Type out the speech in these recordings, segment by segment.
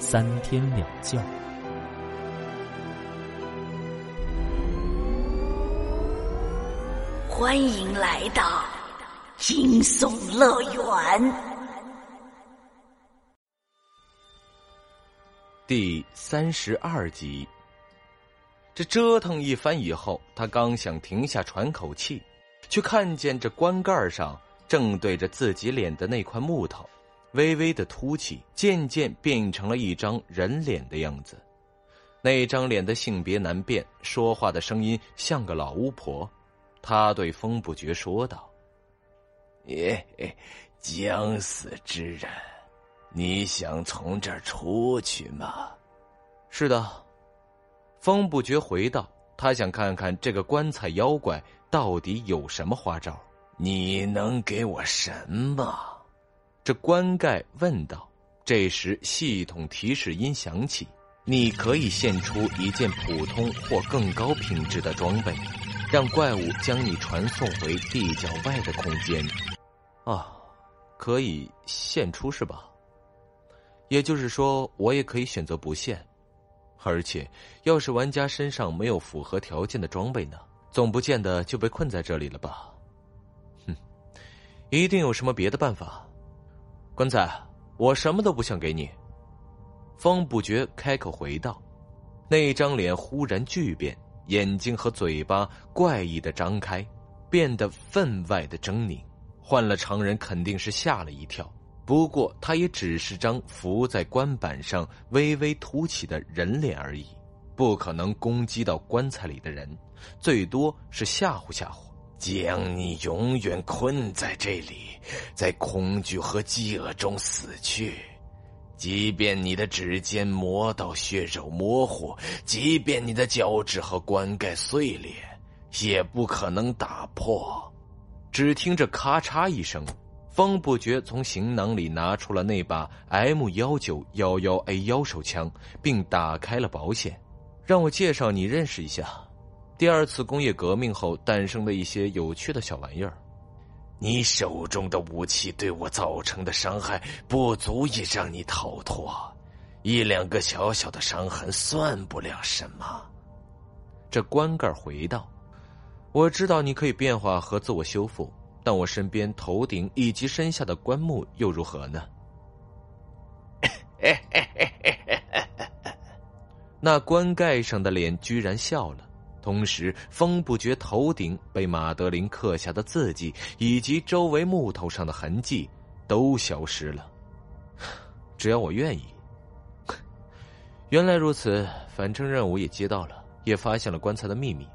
三天两觉。欢迎来到惊悚乐园。第三十二集。这折腾一番以后，他刚想停下喘口气，却看见这棺盖上正对着自己脸的那块木头，微微的凸起，渐渐变成了一张人脸的样子。那张脸的性别难辨，说话的声音像个老巫婆。他对风不觉说道：“耶，将死之人，你想从这儿出去吗？”“是的。”风不觉回道：“他想看看这个棺材妖怪到底有什么花招。你能给我什么？”这棺盖问道。这时，系统提示音响起：“你可以献出一件普通或更高品质的装备，让怪物将你传送回地角外的空间。”啊，可以献出是吧？也就是说，我也可以选择不献。而且，要是玩家身上没有符合条件的装备呢？总不见得就被困在这里了吧？哼，一定有什么别的办法。棺材，我什么都不想给你。方不觉开口回道，那张脸忽然巨变，眼睛和嘴巴怪异的张开，变得分外的狰狞，换了常人肯定是吓了一跳。不过，他也只是张浮在棺板上微微凸起的人脸而已，不可能攻击到棺材里的人，最多是吓唬吓唬，将你永远困在这里，在恐惧和饥饿中死去。即便你的指尖磨到血肉模糊，即便你的脚趾和棺盖碎裂，也不可能打破。只听着咔嚓一声。方不觉从行囊里拿出了那把 M 幺九幺幺 A 腰手枪，并打开了保险，让我介绍你认识一下，第二次工业革命后诞生的一些有趣的小玩意儿。你手中的武器对我造成的伤害不足以让你逃脱，一两个小小的伤痕算不了什么。这棺盖回道：“我知道你可以变化和自我修复。”但我身边头顶以及身下的棺木又如何呢？那棺盖上的脸居然笑了，同时风不觉头顶被马德琳刻下的字迹以及周围木头上的痕迹都消失了。只要我愿意。原来如此，反正任务也接到了，也发现了棺材的秘密。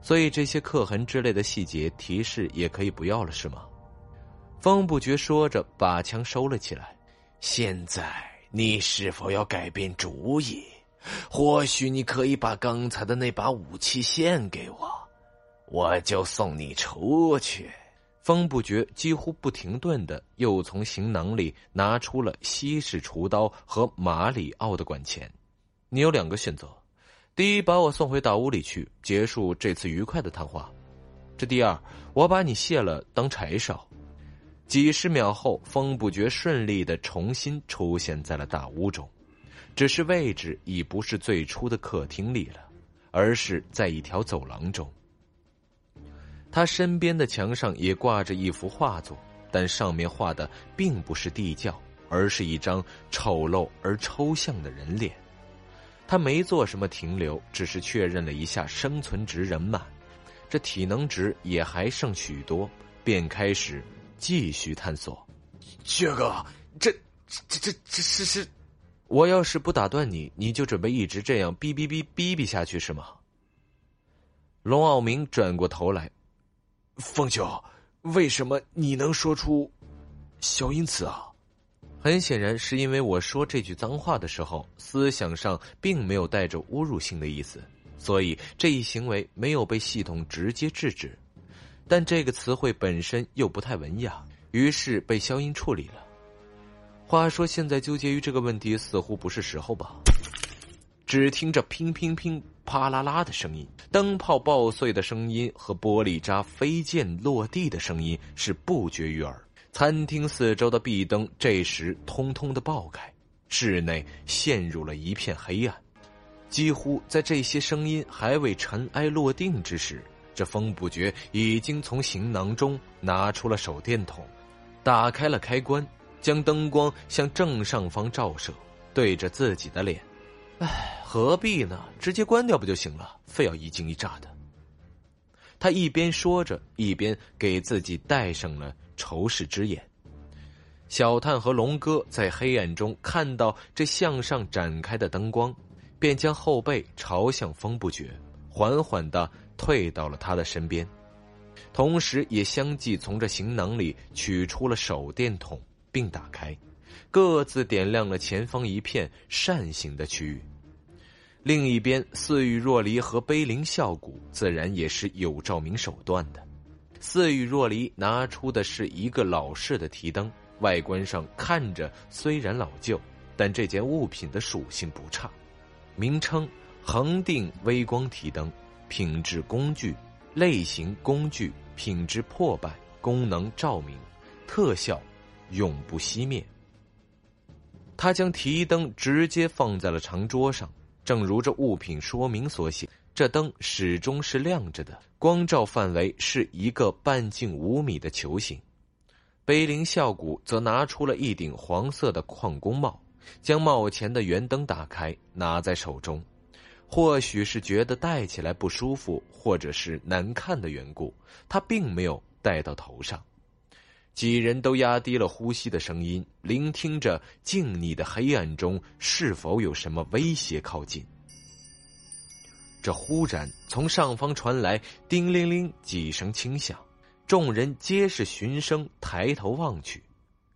所以这些刻痕之类的细节提示也可以不要了，是吗？风不觉说着，把枪收了起来。现在你是否要改变主意？或许你可以把刚才的那把武器献给我，我就送你出去。方不觉几乎不停顿的又从行囊里拿出了西式厨刀和马里奥的管钳。你有两个选择。第一，把我送回大屋里去，结束这次愉快的谈话。这第二，我把你卸了当柴烧。几十秒后，风不觉顺利的重新出现在了大屋中，只是位置已不是最初的客厅里了，而是在一条走廊中。他身边的墙上也挂着一幅画作，但上面画的并不是地窖，而是一张丑陋而抽象的人脸。他没做什么停留，只是确认了一下生存值人满，这体能值也还剩许多，便开始继续探索。薛哥，这这这这是是，我要是不打断你，你就准备一直这样哔哔哔哔哔下去是吗？龙傲明转过头来，凤九，为什么你能说出消音词啊？很显然是因为我说这句脏话的时候，思想上并没有带着侮辱性的意思，所以这一行为没有被系统直接制止。但这个词汇本身又不太文雅，于是被消音处理了。话说，现在纠结于这个问题似乎不是时候吧？只听着乒乒乒、啪啦啦的声音，灯泡爆碎的声音和玻璃渣飞溅落地的声音是不绝于耳。餐厅四周的壁灯这时通通的爆开，室内陷入了一片黑暗。几乎在这些声音还未尘埃落定之时，这风不觉已经从行囊中拿出了手电筒，打开了开关，将灯光向正上方照射，对着自己的脸。唉，何必呢？直接关掉不就行了？非要一惊一乍的。他一边说着，一边给自己戴上了。仇视之眼，小探和龙哥在黑暗中看到这向上展开的灯光，便将后背朝向风不绝，缓缓的退到了他的身边，同时也相继从这行囊里取出了手电筒，并打开，各自点亮了前方一片扇形的区域。另一边，似玉若离和碑林啸谷自然也是有照明手段的。似雨若离拿出的是一个老式的提灯，外观上看着虽然老旧，但这件物品的属性不差。名称：恒定微光提灯，品质工具，类型工具，品质破败，功能照明，特效永不熄灭。他将提灯直接放在了长桌上，正如这物品说明所写。这灯始终是亮着的，光照范围是一个半径五米的球形。碑林孝谷则拿出了一顶黄色的矿工帽，将帽前的圆灯打开，拿在手中。或许是觉得戴起来不舒服，或者是难看的缘故，他并没有戴到头上。几人都压低了呼吸的声音，聆听着静谧的黑暗中是否有什么威胁靠近。这忽然从上方传来叮铃铃几声轻响，众人皆是循声抬头望去，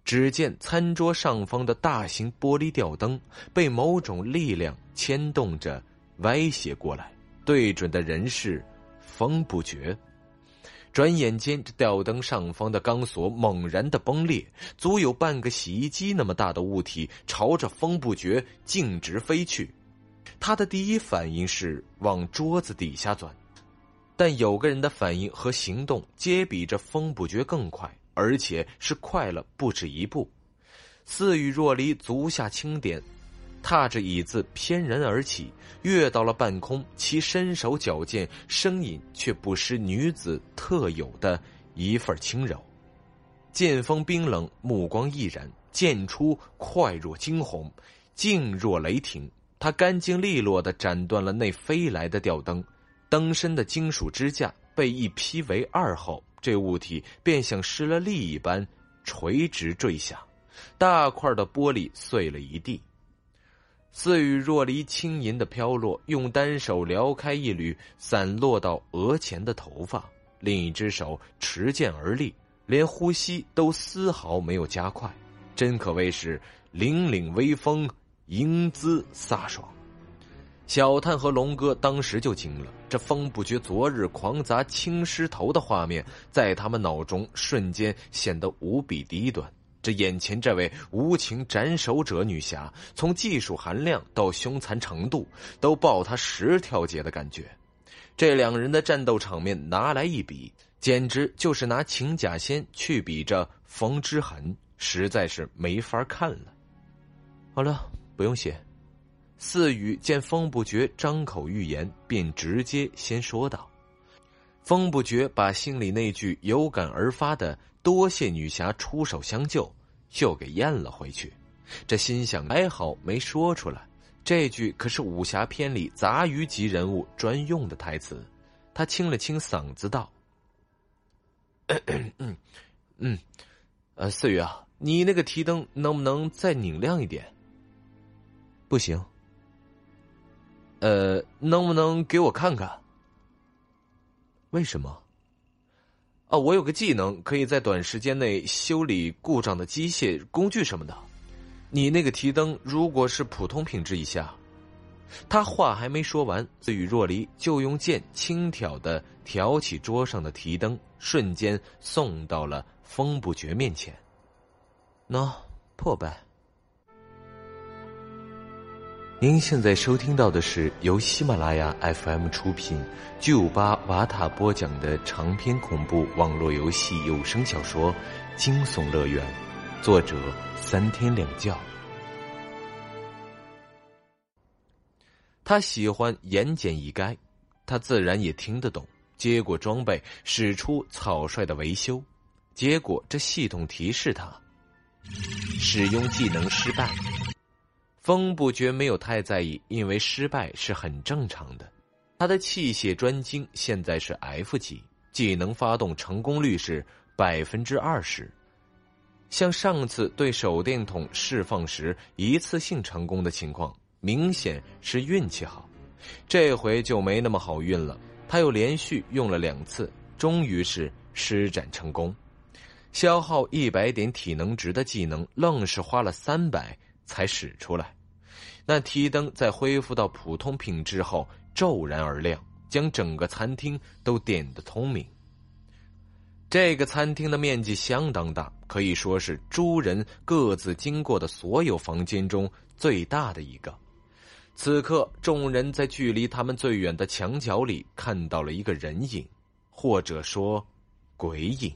只见餐桌上方的大型玻璃吊灯被某种力量牵动着歪斜过来，对准的人是风不绝。转眼间，这吊灯上方的钢索猛然的崩裂，足有半个洗衣机那么大的物体朝着风不绝径直飞去。他的第一反应是往桌子底下钻，但有个人的反应和行动皆比这风不绝更快，而且是快了不止一步。似雨若离足下轻点，踏着椅子翩然而起，跃到了半空。其身手矫健，声音却不失女子特有的一份轻柔。剑锋冰冷，目光毅然，剑出快若惊鸿，静若雷霆。他干净利落的斩断了那飞来的吊灯，灯身的金属支架被一劈为二后，这物体便像失了力一般垂直坠下，大块的玻璃碎了一地。似雨若离轻盈的飘落，用单手撩开一缕散落到额前的头发，另一只手持剑而立，连呼吸都丝毫没有加快，真可谓是凛凛威风。英姿飒爽，小探和龙哥当时就惊了。这风不觉昨日狂砸青狮头的画面，在他们脑中瞬间显得无比低端。这眼前这位无情斩首者女侠，从技术含量到凶残程度，都爆他十条街的感觉。这两人的战斗场面拿来一比，简直就是拿秦假仙去比这冯之痕，实在是没法看了。好了。不用写。四雨见风不绝张口欲言，便直接先说道：“风不绝把心里那句有感而发的‘多谢女侠出手相救’又给咽了回去。这心想还好没说出来，这句可是武侠片里杂鱼级人物专用的台词。他清了清嗓子道：‘ 嗯嗯，呃，四雨啊，你那个提灯能不能再拧亮一点？’”不行。呃，能不能给我看看？为什么？啊，我有个技能，可以在短时间内修理故障的机械工具什么的。你那个提灯如果是普通品质以下，他话还没说完，自语若离就用剑轻挑的挑起桌上的提灯，瞬间送到了风不绝面前。喏，破败。您现在收听到的是由喜马拉雅 FM 出品、巨五八瓦塔播讲的长篇恐怖网络游戏有声小说《惊悚乐园》，作者三天两觉。他喜欢言简意赅，他自然也听得懂。接过装备，使出草率的维修，结果这系统提示他使用技能失败。风不觉没有太在意，因为失败是很正常的。他的器械专精现在是 F 级，技能发动成功率是百分之二十。像上次对手电筒释放时一次性成功的情况，明显是运气好。这回就没那么好运了。他又连续用了两次，终于是施展成功。消耗一百点体能值的技能，愣是花了三百。才使出来，那提灯在恢复到普通品质后骤然而亮，将整个餐厅都点得通明。这个餐厅的面积相当大，可以说是诸人各自经过的所有房间中最大的一个。此刻，众人在距离他们最远的墙角里看到了一个人影，或者说鬼影。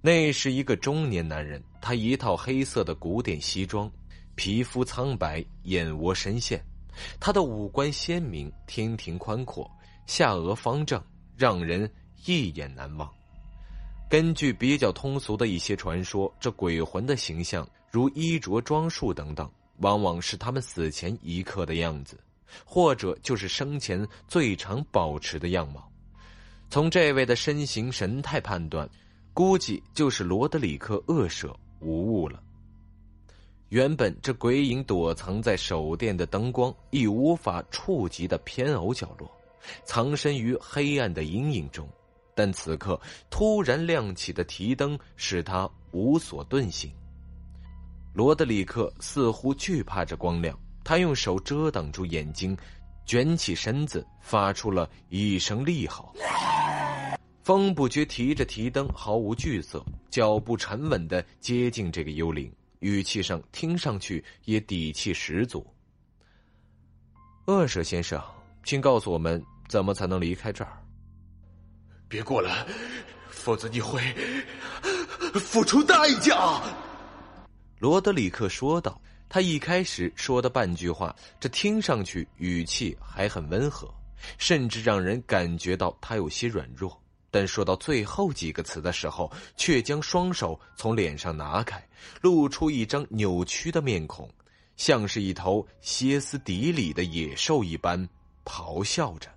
那是一个中年男人，他一套黑色的古典西装。皮肤苍白，眼窝深陷，他的五官鲜明，天庭宽阔，下颚方正，让人一眼难忘。根据比较通俗的一些传说，这鬼魂的形象，如衣着装束等等，往往是他们死前一刻的样子，或者就是生前最常保持的样貌。从这位的身形神态判断，估计就是罗德里克厄舍无误了。原本这鬼影躲藏在手电的灯光亦无法触及的偏偶角落，藏身于黑暗的阴影中。但此刻突然亮起的提灯使他无所遁形。罗德里克似乎惧怕这光亮，他用手遮挡住眼睛，卷起身子，发出了一声厉吼。风不觉提着提灯，毫无惧色，脚步沉稳的接近这个幽灵。语气上听上去也底气十足。恶舍先生，请告诉我们怎么才能离开这儿。别过来，否则你会付出代价。罗德里克说道。他一开始说的半句话，这听上去语气还很温和，甚至让人感觉到他有些软弱。但说到最后几个词的时候，却将双手从脸上拿开，露出一张扭曲的面孔，像是一头歇斯底里的野兽一般咆哮着。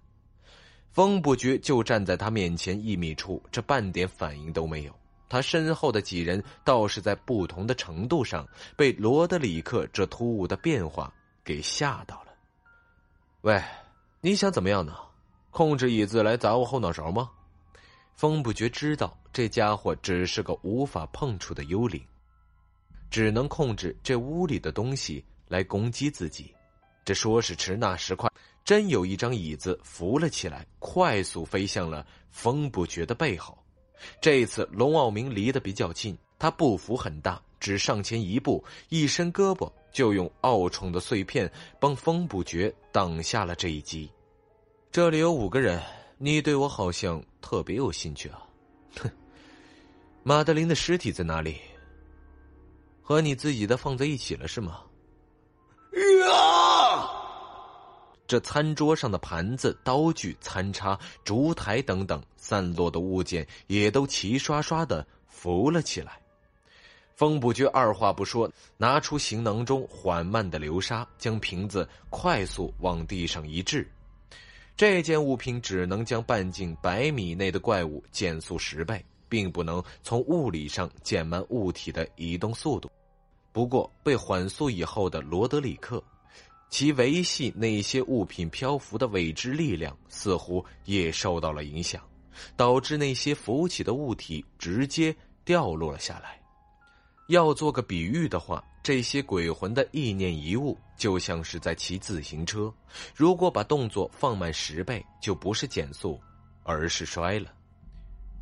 风不觉就站在他面前一米处，这半点反应都没有。他身后的几人倒是在不同的程度上被罗德里克这突兀的变化给吓到了。喂，你想怎么样呢？控制椅子来砸我后脑勺吗？风不觉知道这家伙只是个无法碰触的幽灵，只能控制这屋里的东西来攻击自己。这说时迟，那时快，真有一张椅子浮了起来，快速飞向了风不觉的背后。这次龙傲明离得比较近，他步幅很大，只上前一步，一伸胳膊就用傲宠的碎片帮风不觉挡下了这一击。这里有五个人。你对我好像特别有兴趣啊！哼，马德琳的尸体在哪里？和你自己的放在一起了是吗？啊！这餐桌上的盘子、刀具、餐叉、烛台等等散落的物件也都齐刷刷的浮了起来。风不觉二话不说，拿出行囊中缓慢的流沙，将瓶子快速往地上一掷。这件物品只能将半径百米内的怪物减速十倍，并不能从物理上减慢物体的移动速度。不过，被缓速以后的罗德里克，其维系那些物品漂浮的未知力量似乎也受到了影响，导致那些浮起的物体直接掉落了下来。要做个比喻的话，这些鬼魂的意念遗物就像是在骑自行车，如果把动作放慢十倍，就不是减速，而是摔了。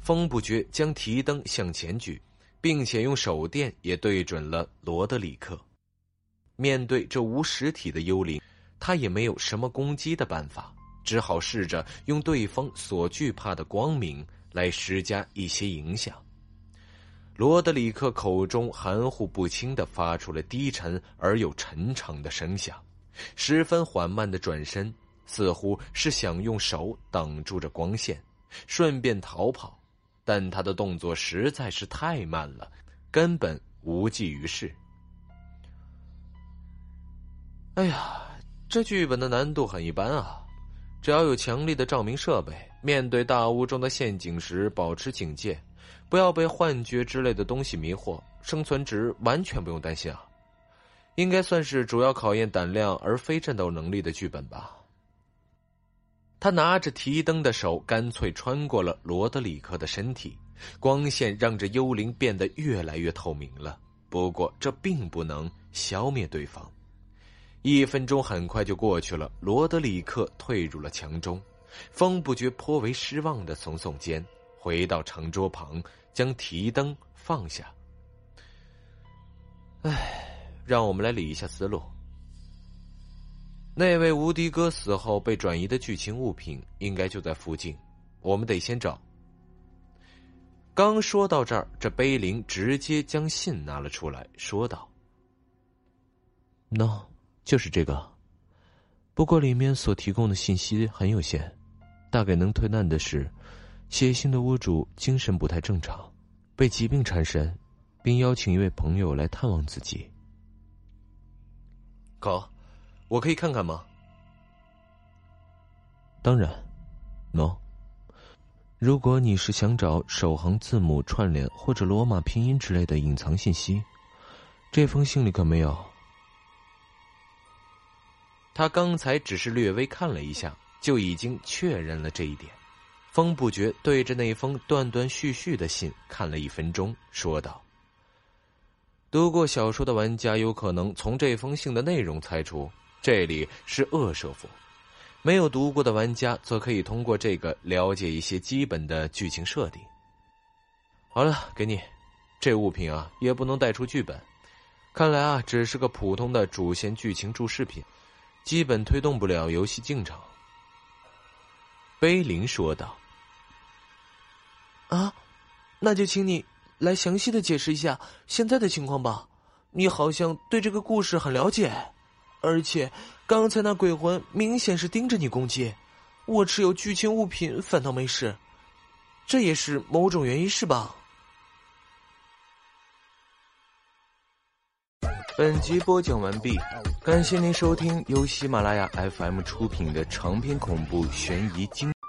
风不觉将提灯向前举，并且用手电也对准了罗德里克。面对这无实体的幽灵，他也没有什么攻击的办法，只好试着用对方所惧怕的光明来施加一些影响。罗德里克口中含糊不清的发出了低沉而又沉长的声响，十分缓慢的转身，似乎是想用手挡住着光线，顺便逃跑，但他的动作实在是太慢了，根本无济于事。哎呀，这剧本的难度很一般啊！只要有强力的照明设备，面对大屋中的陷阱时保持警戒。不要被幻觉之类的东西迷惑，生存值完全不用担心啊！应该算是主要考验胆量而非战斗能力的剧本吧。他拿着提灯的手干脆穿过了罗德里克的身体，光线让这幽灵变得越来越透明了。不过这并不能消灭对方。一分钟很快就过去了，罗德里克退入了墙中，风不觉颇为失望的耸耸肩，回到长桌旁。将提灯放下。唉，让我们来理一下思路。那位无敌哥死后被转移的剧情物品应该就在附近，我们得先找。刚说到这儿，这碑林直接将信拿了出来，说道：“No，就是这个。不过里面所提供的信息很有限，大概能推断的是。”写信的屋主精神不太正常，被疾病缠身，并邀请一位朋友来探望自己。可，我可以看看吗？当然，no。如果你是想找首行字母串联或者罗马拼音之类的隐藏信息，这封信里可没有。他刚才只是略微看了一下，就已经确认了这一点。风不觉对着那封断断续续的信看了一分钟，说道：“读过小说的玩家有可能从这封信的内容猜出这里是恶舍府；没有读过的玩家则可以通过这个了解一些基本的剧情设定。”好了，给你，这物品啊也不能带出剧本，看来啊只是个普通的主线剧情注释品，基本推动不了游戏进程。”碑林说道。啊，那就请你来详细的解释一下现在的情况吧。你好像对这个故事很了解，而且刚才那鬼魂明显是盯着你攻击，我持有剧情物品反倒没事，这也是某种原因是吧？本集播讲完毕，感谢您收听由喜马拉雅 FM 出品的长篇恐怖悬疑惊。